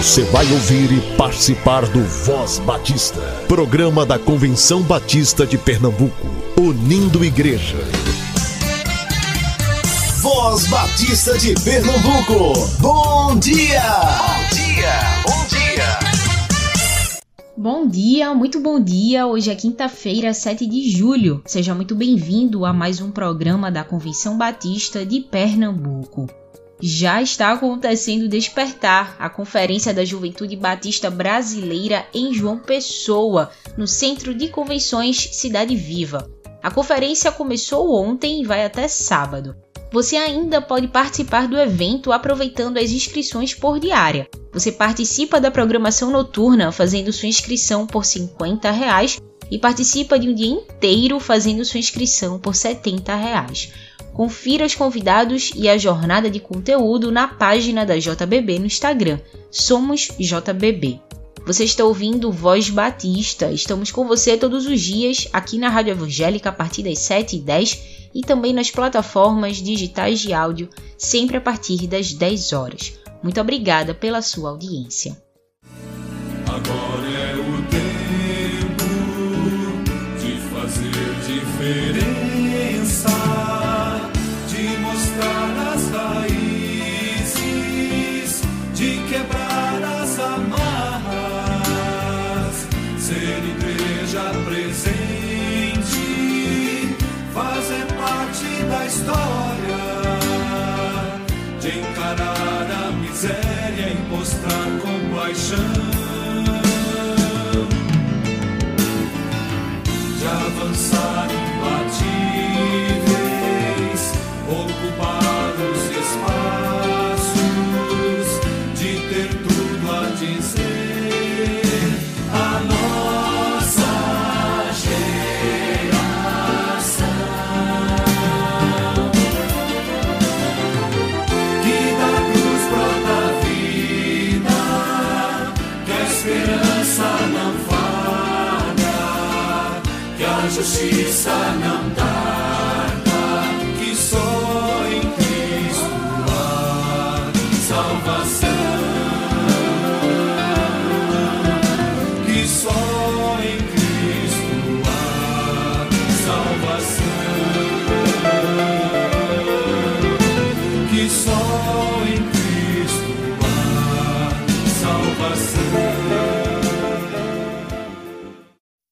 Você vai ouvir e participar do Voz Batista, programa da Convenção Batista de Pernambuco, unindo igreja. Voz Batista de Pernambuco, bom dia! Bom dia, bom dia! Bom dia, muito bom dia. Hoje é quinta-feira, 7 de julho. Seja muito bem-vindo a mais um programa da Convenção Batista de Pernambuco já está acontecendo Despertar, a Conferência da Juventude Batista Brasileira em João Pessoa, no Centro de Convenções Cidade Viva. A conferência começou ontem e vai até sábado. Você ainda pode participar do evento aproveitando as inscrições por diária. Você participa da programação noturna fazendo sua inscrição por 50 reais, e participa de um dia inteiro fazendo sua inscrição por 70 reais. Confira os convidados e a jornada de conteúdo na página da JBB no Instagram, Somos JBB. Você está ouvindo Voz Batista. Estamos com você todos os dias aqui na Rádio Evangélica a partir das 7h10 e também nas plataformas digitais de áudio, sempre a partir das 10 horas. Muito obrigada pela sua audiência. Agora é o tempo de fazer diferença. sun.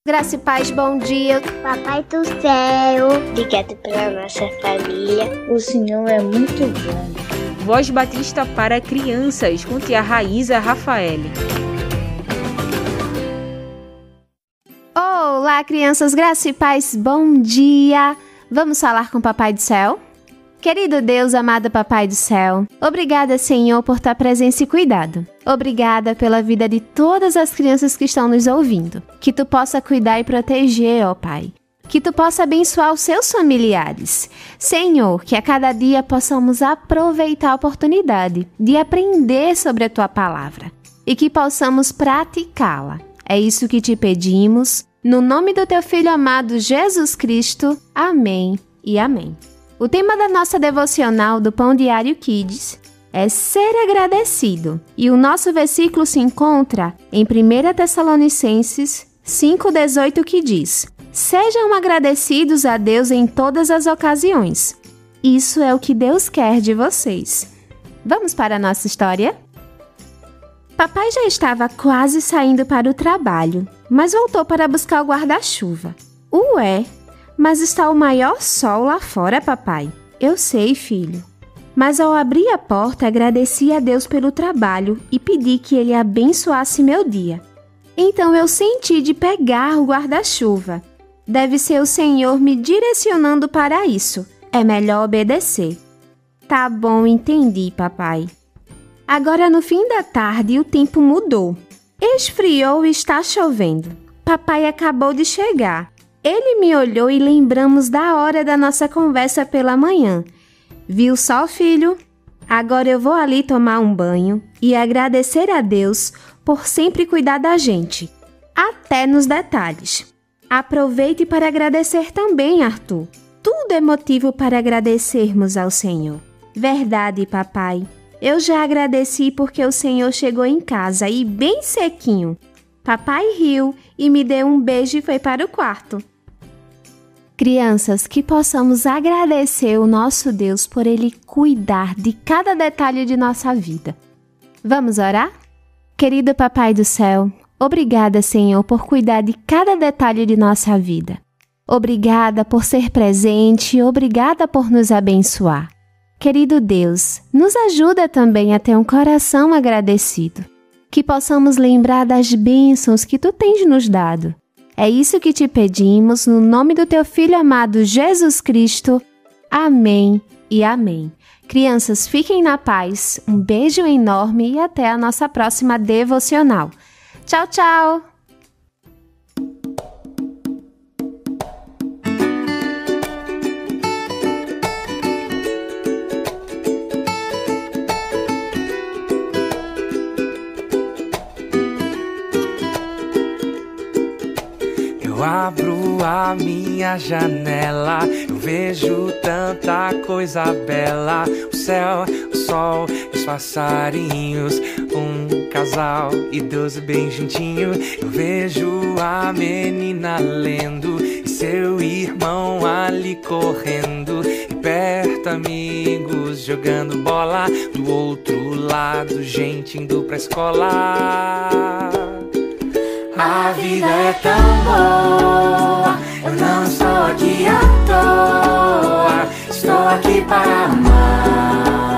Graça e paz, bom dia. Papai do céu, obrigado pela nossa família. O Senhor é muito bom. Voz Batista para crianças, com tia Raíza Rafael. Olá, crianças, graça e paz, bom dia. Vamos falar com o Papai do Céu? Querido Deus, amado Papai do Céu, obrigada, Senhor, por tua presença e cuidado. Obrigada pela vida de todas as crianças que estão nos ouvindo. Que tu possa cuidar e proteger, ó Pai. Que tu possa abençoar os seus familiares. Senhor, que a cada dia possamos aproveitar a oportunidade de aprender sobre a tua palavra e que possamos praticá-la. É isso que te pedimos. No nome do teu filho amado Jesus Cristo. Amém e amém. O tema da nossa devocional do Pão Diário Kids é ser agradecido. E o nosso versículo se encontra em 1 Tessalonicenses 5,18 que diz: Sejam agradecidos a Deus em todas as ocasiões. Isso é o que Deus quer de vocês. Vamos para a nossa história? Papai já estava quase saindo para o trabalho, mas voltou para buscar o guarda-chuva. Ué, mas está o maior sol lá fora, papai. Eu sei, filho. Mas ao abrir a porta, agradeci a Deus pelo trabalho e pedi que ele abençoasse meu dia. Então eu senti de pegar o guarda-chuva. Deve ser o Senhor me direcionando para isso. É melhor obedecer. Tá bom, entendi, papai. Agora, no fim da tarde, o tempo mudou. Esfriou e está chovendo. Papai acabou de chegar. Ele me olhou e lembramos da hora da nossa conversa pela manhã. Viu só, filho? Agora eu vou ali tomar um banho e agradecer a Deus por sempre cuidar da gente, até nos detalhes. Aproveite para agradecer também, Arthur. Tudo é motivo para agradecermos ao Senhor. Verdade, papai. Eu já agradeci porque o Senhor chegou em casa e bem sequinho. Papai riu e me deu um beijo e foi para o quarto. Crianças, que possamos agradecer o nosso Deus por Ele cuidar de cada detalhe de nossa vida. Vamos orar? Querido Papai do Céu, obrigada, Senhor, por cuidar de cada detalhe de nossa vida. Obrigada por ser presente, obrigada por nos abençoar. Querido Deus, nos ajuda também a ter um coração agradecido, que possamos lembrar das bênçãos que tu tens nos dado. É isso que te pedimos no nome do teu filho amado Jesus Cristo. Amém e amém. Crianças, fiquem na paz. Um beijo enorme e até a nossa próxima devocional. Tchau, tchau! A minha janela, eu vejo tanta coisa bela. O céu, o sol, os passarinhos, um casal idoso bem juntinho. Eu vejo a menina lendo e seu irmão ali correndo. E perto amigos jogando bola, do outro lado gente indo pra escola. A vida é tão boa, eu não estou aqui à toa. Estou aqui para amar,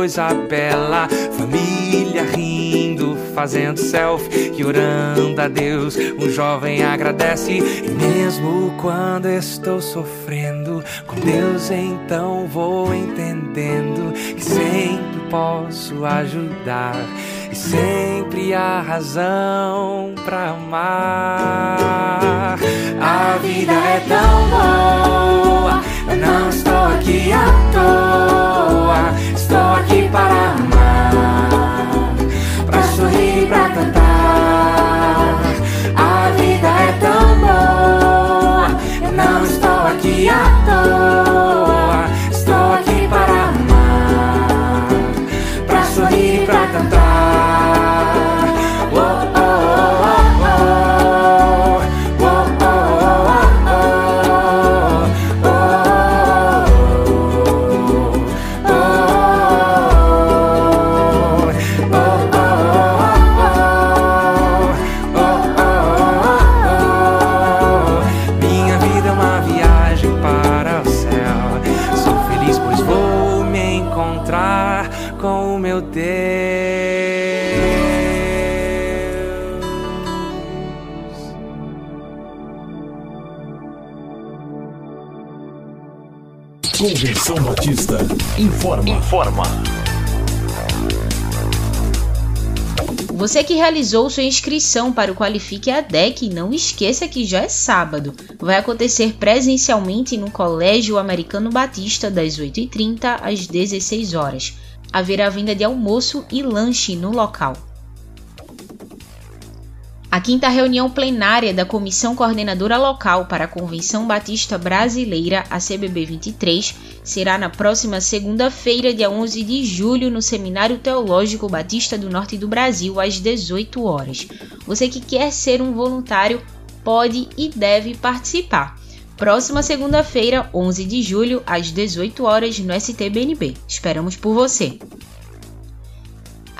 coisa bela. Família rindo, fazendo selfie e orando a Deus. Um jovem agradece, e mesmo quando estou sofrendo, com Deus então vou entendendo que sempre posso ajudar. E sempre há razão pra amar. A vida é tão boa, eu não estou aqui à toa. Para amar, pra sorrir pra cantar. A vida é tão boa, eu não estou aqui à toa. Você que realizou sua inscrição para o Qualifique ADEC, não esqueça que já é sábado. Vai acontecer presencialmente no Colégio Americano Batista, das 8h30 às 16 horas. Haverá venda de almoço e lanche no local. A quinta reunião plenária da Comissão Coordenadora Local para a Convenção Batista Brasileira, a CBB 23, será na próxima segunda-feira, dia 11 de julho, no Seminário Teológico Batista do Norte do Brasil, às 18 horas. Você que quer ser um voluntário pode e deve participar. Próxima segunda-feira, 11 de julho, às 18 horas, no STBNB. Esperamos por você!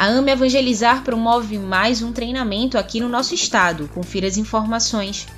A AME Evangelizar promove mais um treinamento aqui no nosso estado. Confira as informações.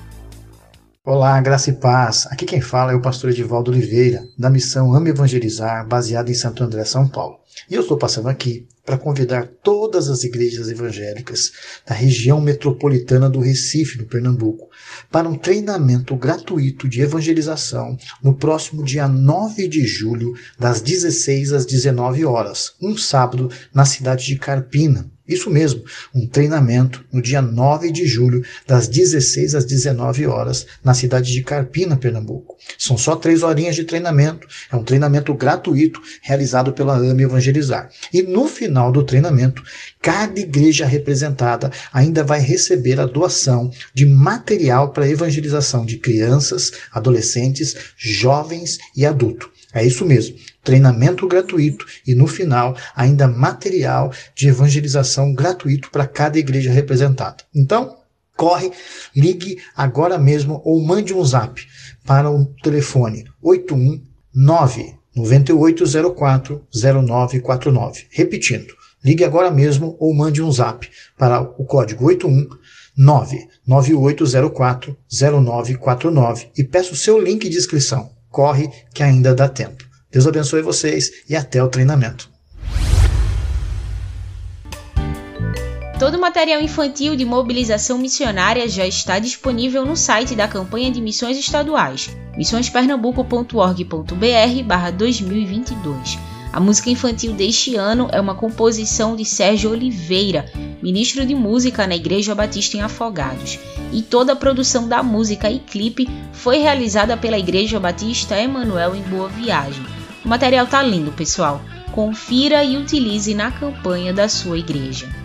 Olá, graça e paz. Aqui quem fala é o pastor Edivaldo Oliveira, da missão Ame Evangelizar, baseada em Santo André, São Paulo. E eu estou passando aqui para convidar todas as igrejas evangélicas da região metropolitana do Recife, no Pernambuco, para um treinamento gratuito de evangelização no próximo dia 9 de julho, das 16 às 19 horas, um sábado, na cidade de Carpina. Isso mesmo, um treinamento no dia 9 de julho, das 16 às 19 horas, na cidade de Carpina, Pernambuco. São só três horinhas de treinamento. É um treinamento gratuito realizado pela AME Evangelizar. E no final do treinamento, cada igreja representada ainda vai receber a doação de material para evangelização de crianças, adolescentes, jovens e adultos. É isso mesmo, treinamento gratuito e no final ainda material de evangelização gratuito para cada igreja representada. Então, corre, ligue agora mesmo ou mande um zap para o telefone 819 9804 0949. Repetindo, ligue agora mesmo ou mande um zap para o código 819 9804 0949 e peça o seu link de inscrição corre que ainda dá tempo. Deus abençoe vocês e até o treinamento. Todo o material infantil de mobilização missionária já está disponível no site da campanha de missões estaduais, missõespernambuco.org.br/2022. A música infantil deste ano é uma composição de Sérgio Oliveira, ministro de música na Igreja Batista em Afogados, e toda a produção da música e clipe foi realizada pela Igreja Batista Emanuel em Boa Viagem. O material tá lindo, pessoal. Confira e utilize na campanha da sua igreja.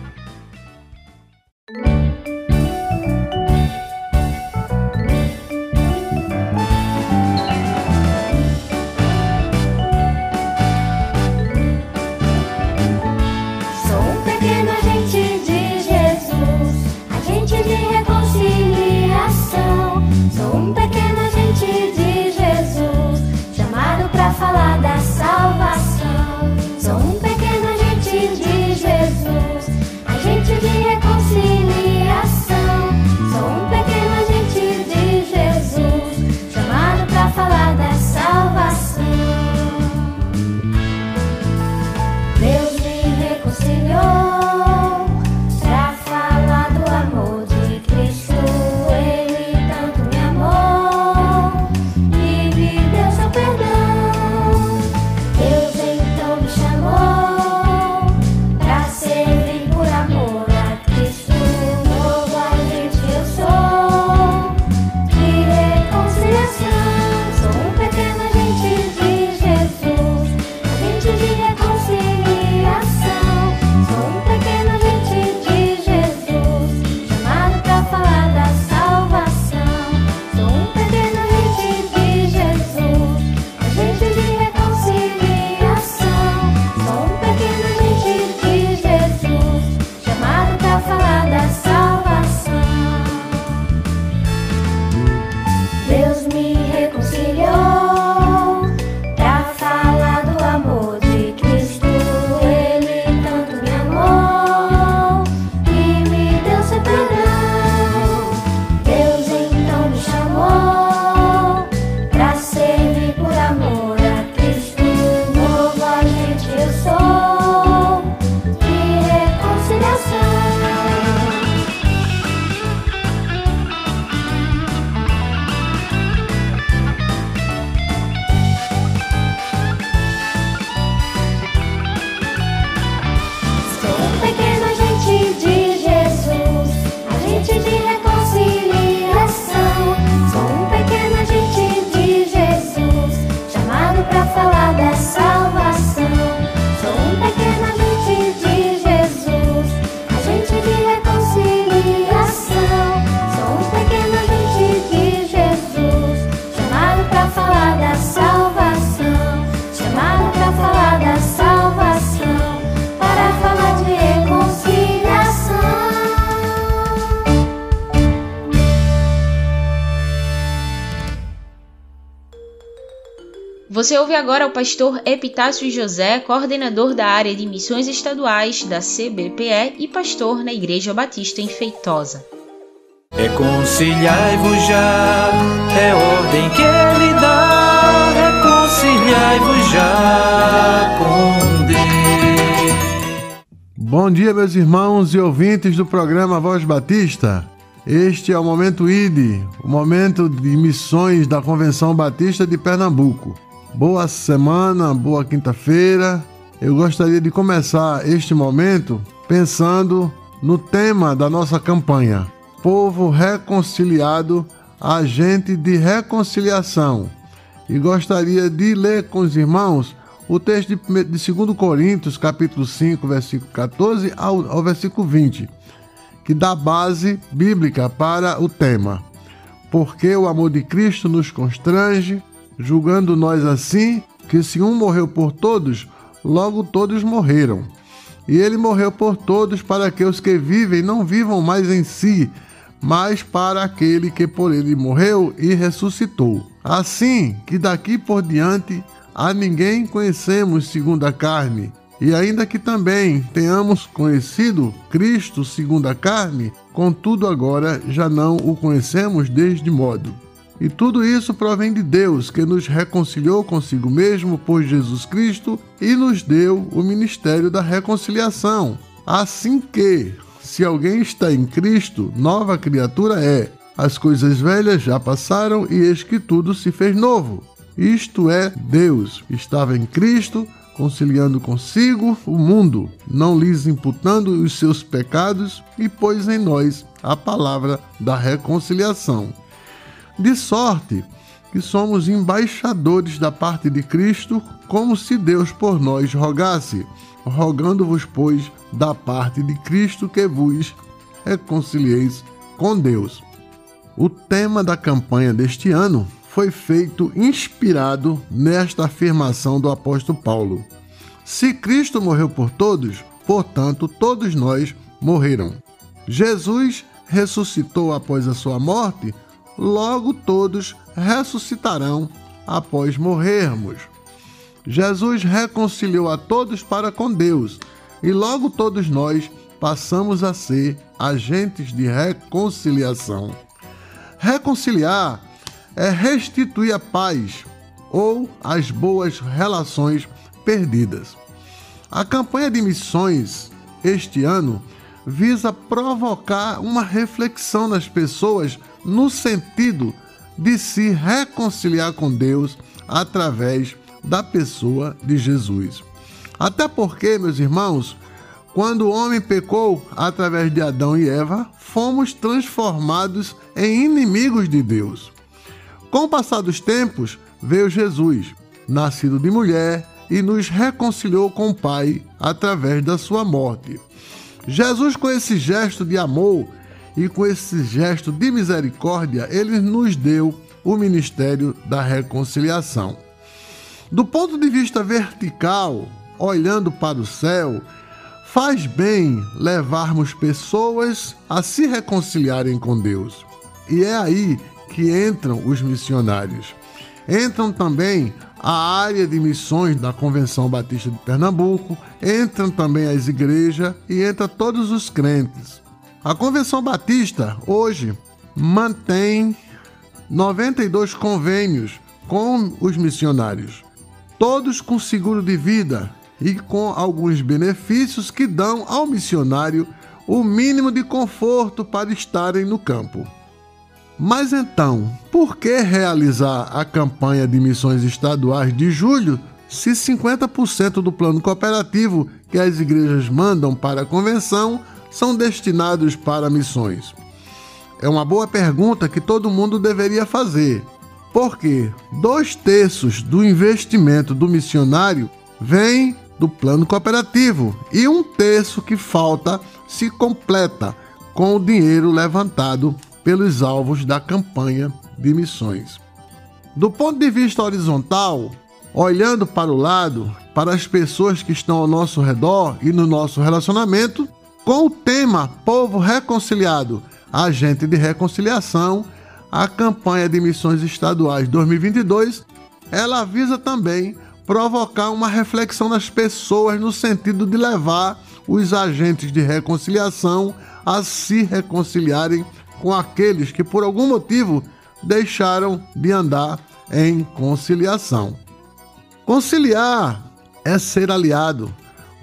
Você ouve agora o pastor Epitácio José, coordenador da área de missões estaduais da CBPE e pastor na Igreja Batista em Feitosa. Reconciliai-vos já, é ordem que ele dá. Reconciliai-vos já com Deus. Bom dia, meus irmãos e ouvintes do programa Voz Batista. Este é o Momento ID, o momento de missões da Convenção Batista de Pernambuco. Boa semana, boa quinta-feira. eu gostaria de começar este momento pensando no tema da nossa campanha: Povo reconciliado, agente de reconciliação. E gostaria de ler com os irmãos o texto de, de 2 Coríntios, capítulo 5, versículo 14 ao, ao versículo 20, que dá base bíblica para o tema. Porque o amor de Cristo nos constrange, julgando nós assim, que se um morreu por todos, logo todos morreram. E ele morreu por todos para que os que vivem não vivam mais em si, mas para aquele que por ele morreu e ressuscitou. Assim que daqui por diante a ninguém conhecemos segundo a carne. E ainda que também tenhamos conhecido Cristo segundo a carne, contudo agora já não o conhecemos desde modo. E tudo isso provém de Deus, que nos reconciliou consigo mesmo por Jesus Cristo e nos deu o ministério da reconciliação. Assim que, se alguém está em Cristo, nova criatura é. As coisas velhas já passaram e eis que tudo se fez novo. Isto é, Deus estava em Cristo, conciliando consigo o mundo, não lhes imputando os seus pecados, e pôs em nós a palavra da reconciliação de sorte que somos embaixadores da parte de Cristo, como se Deus por nós rogasse, rogando-vos, pois, da parte de Cristo que vos reconcilieis com Deus. O tema da campanha deste ano foi feito inspirado nesta afirmação do apóstolo Paulo: Se Cristo morreu por todos, portanto, todos nós morreram. Jesus ressuscitou após a sua morte logo todos ressuscitarão após morrermos. Jesus reconciliou a todos para com Deus e logo todos nós passamos a ser agentes de reconciliação. Reconciliar é restituir a paz ou as boas relações perdidas. A campanha de missões este ano visa provocar uma reflexão nas pessoas no sentido de se reconciliar com Deus através da pessoa de Jesus. Até porque, meus irmãos, quando o homem pecou através de Adão e Eva, fomos transformados em inimigos de Deus. Com o passar dos tempos, veio Jesus, nascido de mulher, e nos reconciliou com o Pai através da sua morte. Jesus, com esse gesto de amor, e com esse gesto de misericórdia, ele nos deu o ministério da reconciliação. Do ponto de vista vertical, olhando para o céu, faz bem levarmos pessoas a se reconciliarem com Deus. E é aí que entram os missionários. Entram também a área de missões da Convenção Batista de Pernambuco, entram também as igrejas e entra todos os crentes. A Convenção Batista hoje mantém 92 convênios com os missionários, todos com seguro de vida e com alguns benefícios que dão ao missionário o mínimo de conforto para estarem no campo. Mas então, por que realizar a campanha de missões estaduais de julho se 50% do plano cooperativo que as igrejas mandam para a convenção são destinados para missões? É uma boa pergunta que todo mundo deveria fazer. Porque dois terços do investimento do missionário vem do plano cooperativo e um terço que falta se completa com o dinheiro levantado pelos alvos da campanha de missões. Do ponto de vista horizontal, olhando para o lado, para as pessoas que estão ao nosso redor e no nosso relacionamento, com o tema Povo Reconciliado, Agente de Reconciliação, a campanha de missões estaduais 2022, ela visa também provocar uma reflexão nas pessoas no sentido de levar os agentes de reconciliação a se reconciliarem com aqueles que por algum motivo deixaram de andar em conciliação. Conciliar é ser aliado,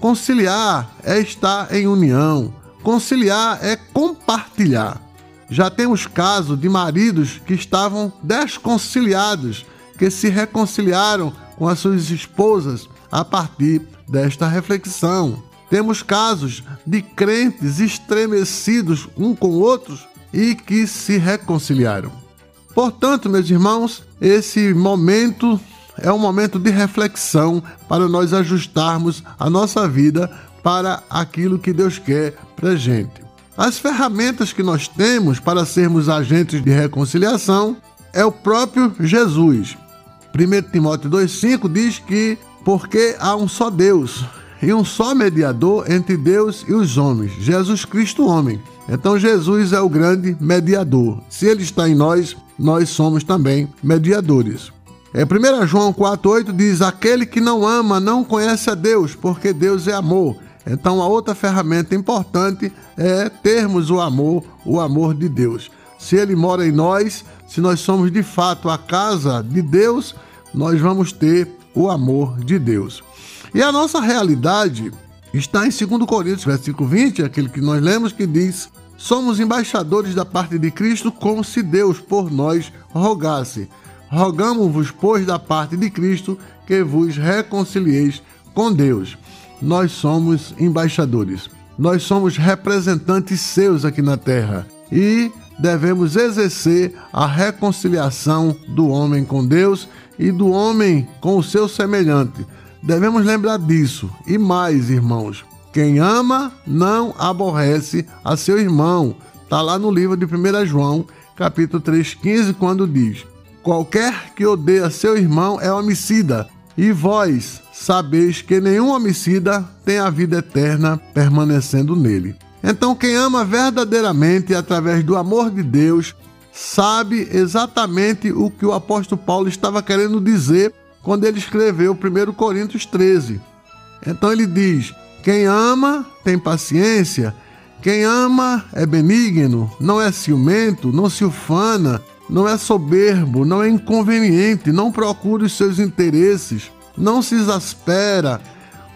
Conciliar é estar em união. Conciliar é compartilhar. Já temos casos de maridos que estavam desconciliados, que se reconciliaram com as suas esposas a partir desta reflexão. Temos casos de crentes estremecidos um com outros e que se reconciliaram. Portanto, meus irmãos, esse momento é um momento de reflexão para nós ajustarmos a nossa vida para aquilo que Deus quer para gente. As ferramentas que nós temos para sermos agentes de reconciliação é o próprio Jesus. 1 Timóteo 2,5 diz que porque há um só Deus e um só mediador entre Deus e os homens, Jesus Cristo, homem. Então Jesus é o grande mediador. Se ele está em nós, nós somos também mediadores. É, 1 João 4,8 diz: Aquele que não ama não conhece a Deus, porque Deus é amor. Então, a outra ferramenta importante é termos o amor, o amor de Deus. Se Ele mora em nós, se nós somos de fato a casa de Deus, nós vamos ter o amor de Deus. E a nossa realidade está em 2 Coríntios, versículo 20, aquele que nós lemos, que diz: Somos embaixadores da parte de Cristo, como se Deus por nós rogasse. Rogamos-vos, pois, da parte de Cristo, que vos reconcilieis com Deus. Nós somos embaixadores. Nós somos representantes seus aqui na terra e devemos exercer a reconciliação do homem com Deus e do homem com o seu semelhante. Devemos lembrar disso. E mais, irmãos, quem ama não aborrece a seu irmão. Está lá no livro de 1 João, capítulo 3,15, quando diz: Qualquer que odeia seu irmão é homicida, e vós sabeis que nenhum homicida tem a vida eterna permanecendo nele. Então, quem ama verdadeiramente através do amor de Deus, sabe exatamente o que o apóstolo Paulo estava querendo dizer quando ele escreveu 1 Coríntios 13. Então ele diz: Quem ama tem paciência, quem ama é benigno, não é ciumento, não se ufana não é soberbo, não é inconveniente, não procura os seus interesses, não se exaspera,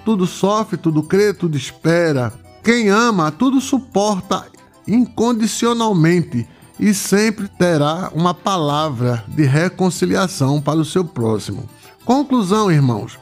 tudo sofre, tudo crê, tudo espera. Quem ama, tudo suporta incondicionalmente e sempre terá uma palavra de reconciliação para o seu próximo. Conclusão, irmãos.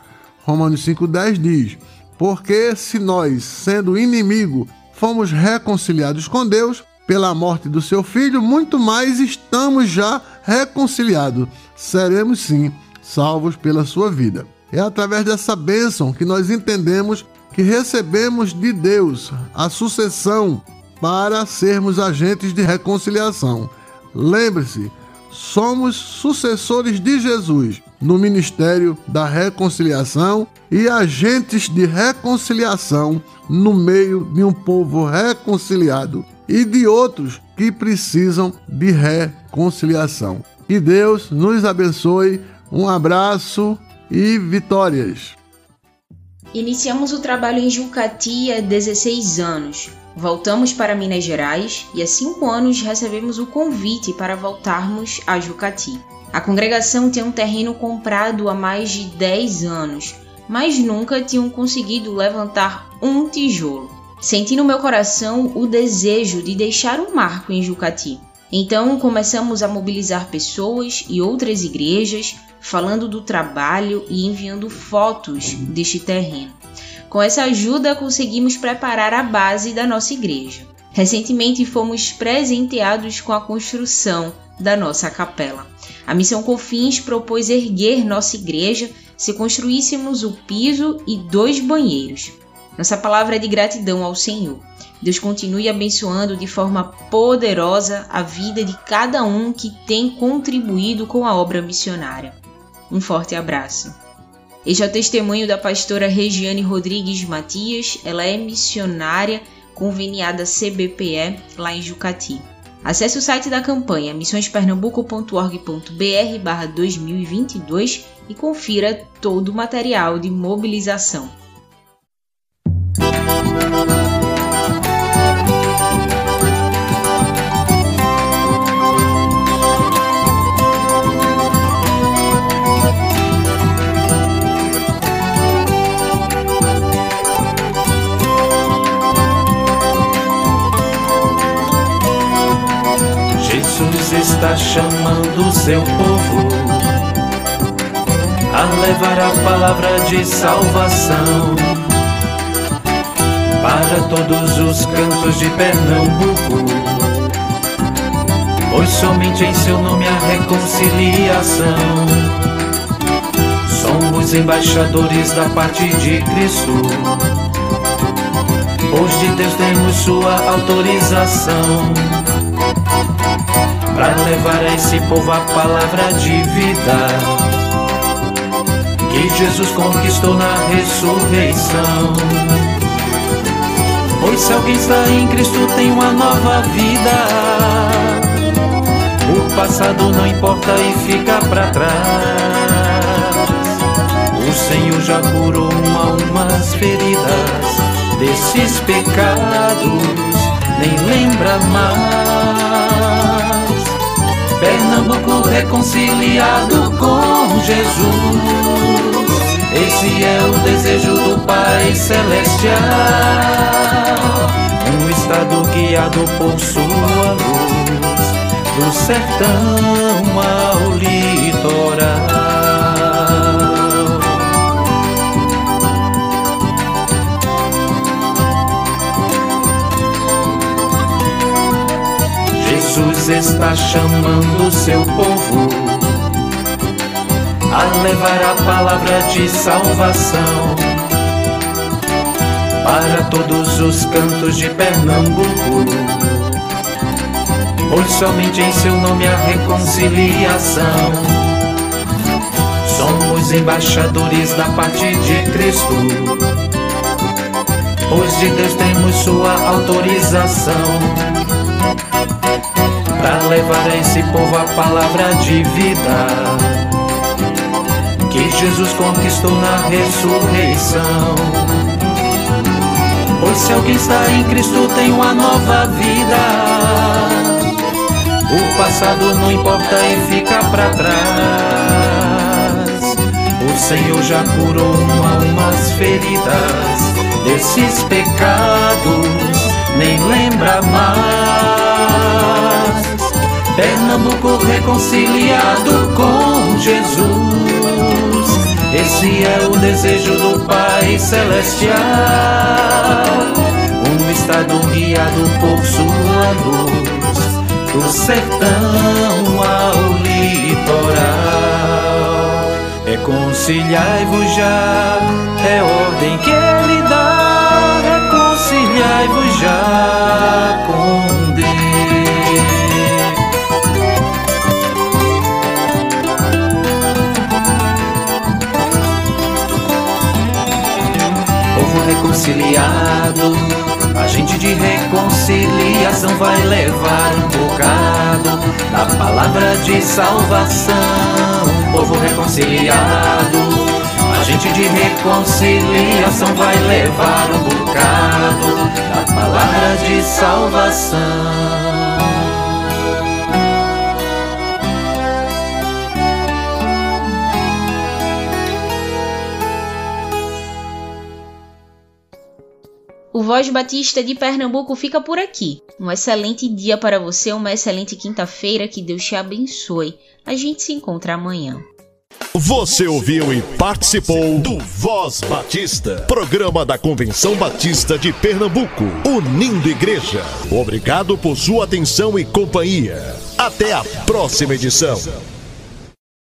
Romanos 5,10 diz: Porque se nós, sendo inimigo, fomos reconciliados com Deus, pela morte do seu filho, muito mais estamos já reconciliados. Seremos sim salvos pela sua vida. É através dessa bênção que nós entendemos que recebemos de Deus a sucessão para sermos agentes de reconciliação. Lembre-se, somos sucessores de Jesus no ministério da reconciliação e agentes de reconciliação no meio de um povo reconciliado e de outros que precisam de reconciliação. Que Deus nos abençoe. Um abraço e vitórias. Iniciamos o trabalho em Jucati há 16 anos. Voltamos para Minas Gerais e há cinco anos recebemos o convite para voltarmos a Jucati. A congregação tem um terreno comprado há mais de 10 anos, mas nunca tinham conseguido levantar um tijolo. Senti no meu coração o desejo de deixar um marco em Jucati. Então começamos a mobilizar pessoas e outras igrejas, falando do trabalho e enviando fotos deste terreno. Com essa ajuda, conseguimos preparar a base da nossa igreja. Recentemente fomos presenteados com a construção da nossa capela. A Missão Confins propôs erguer nossa igreja se construíssemos o piso e dois banheiros. Nossa palavra é de gratidão ao Senhor. Deus continue abençoando de forma poderosa a vida de cada um que tem contribuído com a obra missionária. Um forte abraço. Este é o testemunho da pastora Regiane Rodrigues Matias. Ela é missionária conveniada CBPE lá em Jucati. Acesse o site da campanha missõespernambuco.org.br 2022 e confira todo o material de mobilização. Está chamando seu povo a levar a palavra de salvação para todos os cantos de Pernambuco. Pois somente em seu nome a reconciliação. Somos embaixadores da parte de Cristo. Pois de Deus temos sua autorização para levar a esse povo a palavra de vida que Jesus conquistou na ressurreição. Pois se alguém está em Cristo tem uma nova vida. O passado não importa e fica para trás. O Senhor já curou umas feridas desses pecados, nem lembra mais. Pernambuco reconciliado com Jesus. Esse é o desejo do Pai Celestial. Um estado guiado por sua luz, do sertão ao litoral. Está chamando seu povo a levar a palavra de salvação para todos os cantos de Pernambuco. Pois somente em seu nome a reconciliação. Somos embaixadores da parte de Cristo. Pois de Deus temos sua autorização para levar a esse povo a palavra de vida que Jesus conquistou na ressurreição. Pois se alguém está em Cristo tem uma nova vida. O passado não importa e fica para trás. O Senhor já curou almas feridas desses pecados, nem lembra mais. Pernambuco reconciliado com Jesus. Esse é o desejo do Pai Celestial. Um estado guiado por sua luz, do sertão ao litoral. Reconciliai-vos já, é ordem que ele dá. Reconciliai-vos já com Deus. Reconciliado. A gente de reconciliação vai levar um bocado da palavra de salvação. Povo reconciliado. A gente de reconciliação vai levar um bocado da palavra de salvação. Voz Batista de Pernambuco fica por aqui. Um excelente dia para você, uma excelente quinta-feira, que Deus te abençoe. A gente se encontra amanhã. Você ouviu e participou do Voz Batista, programa da Convenção Batista de Pernambuco, unindo igreja. Obrigado por sua atenção e companhia. Até a próxima edição.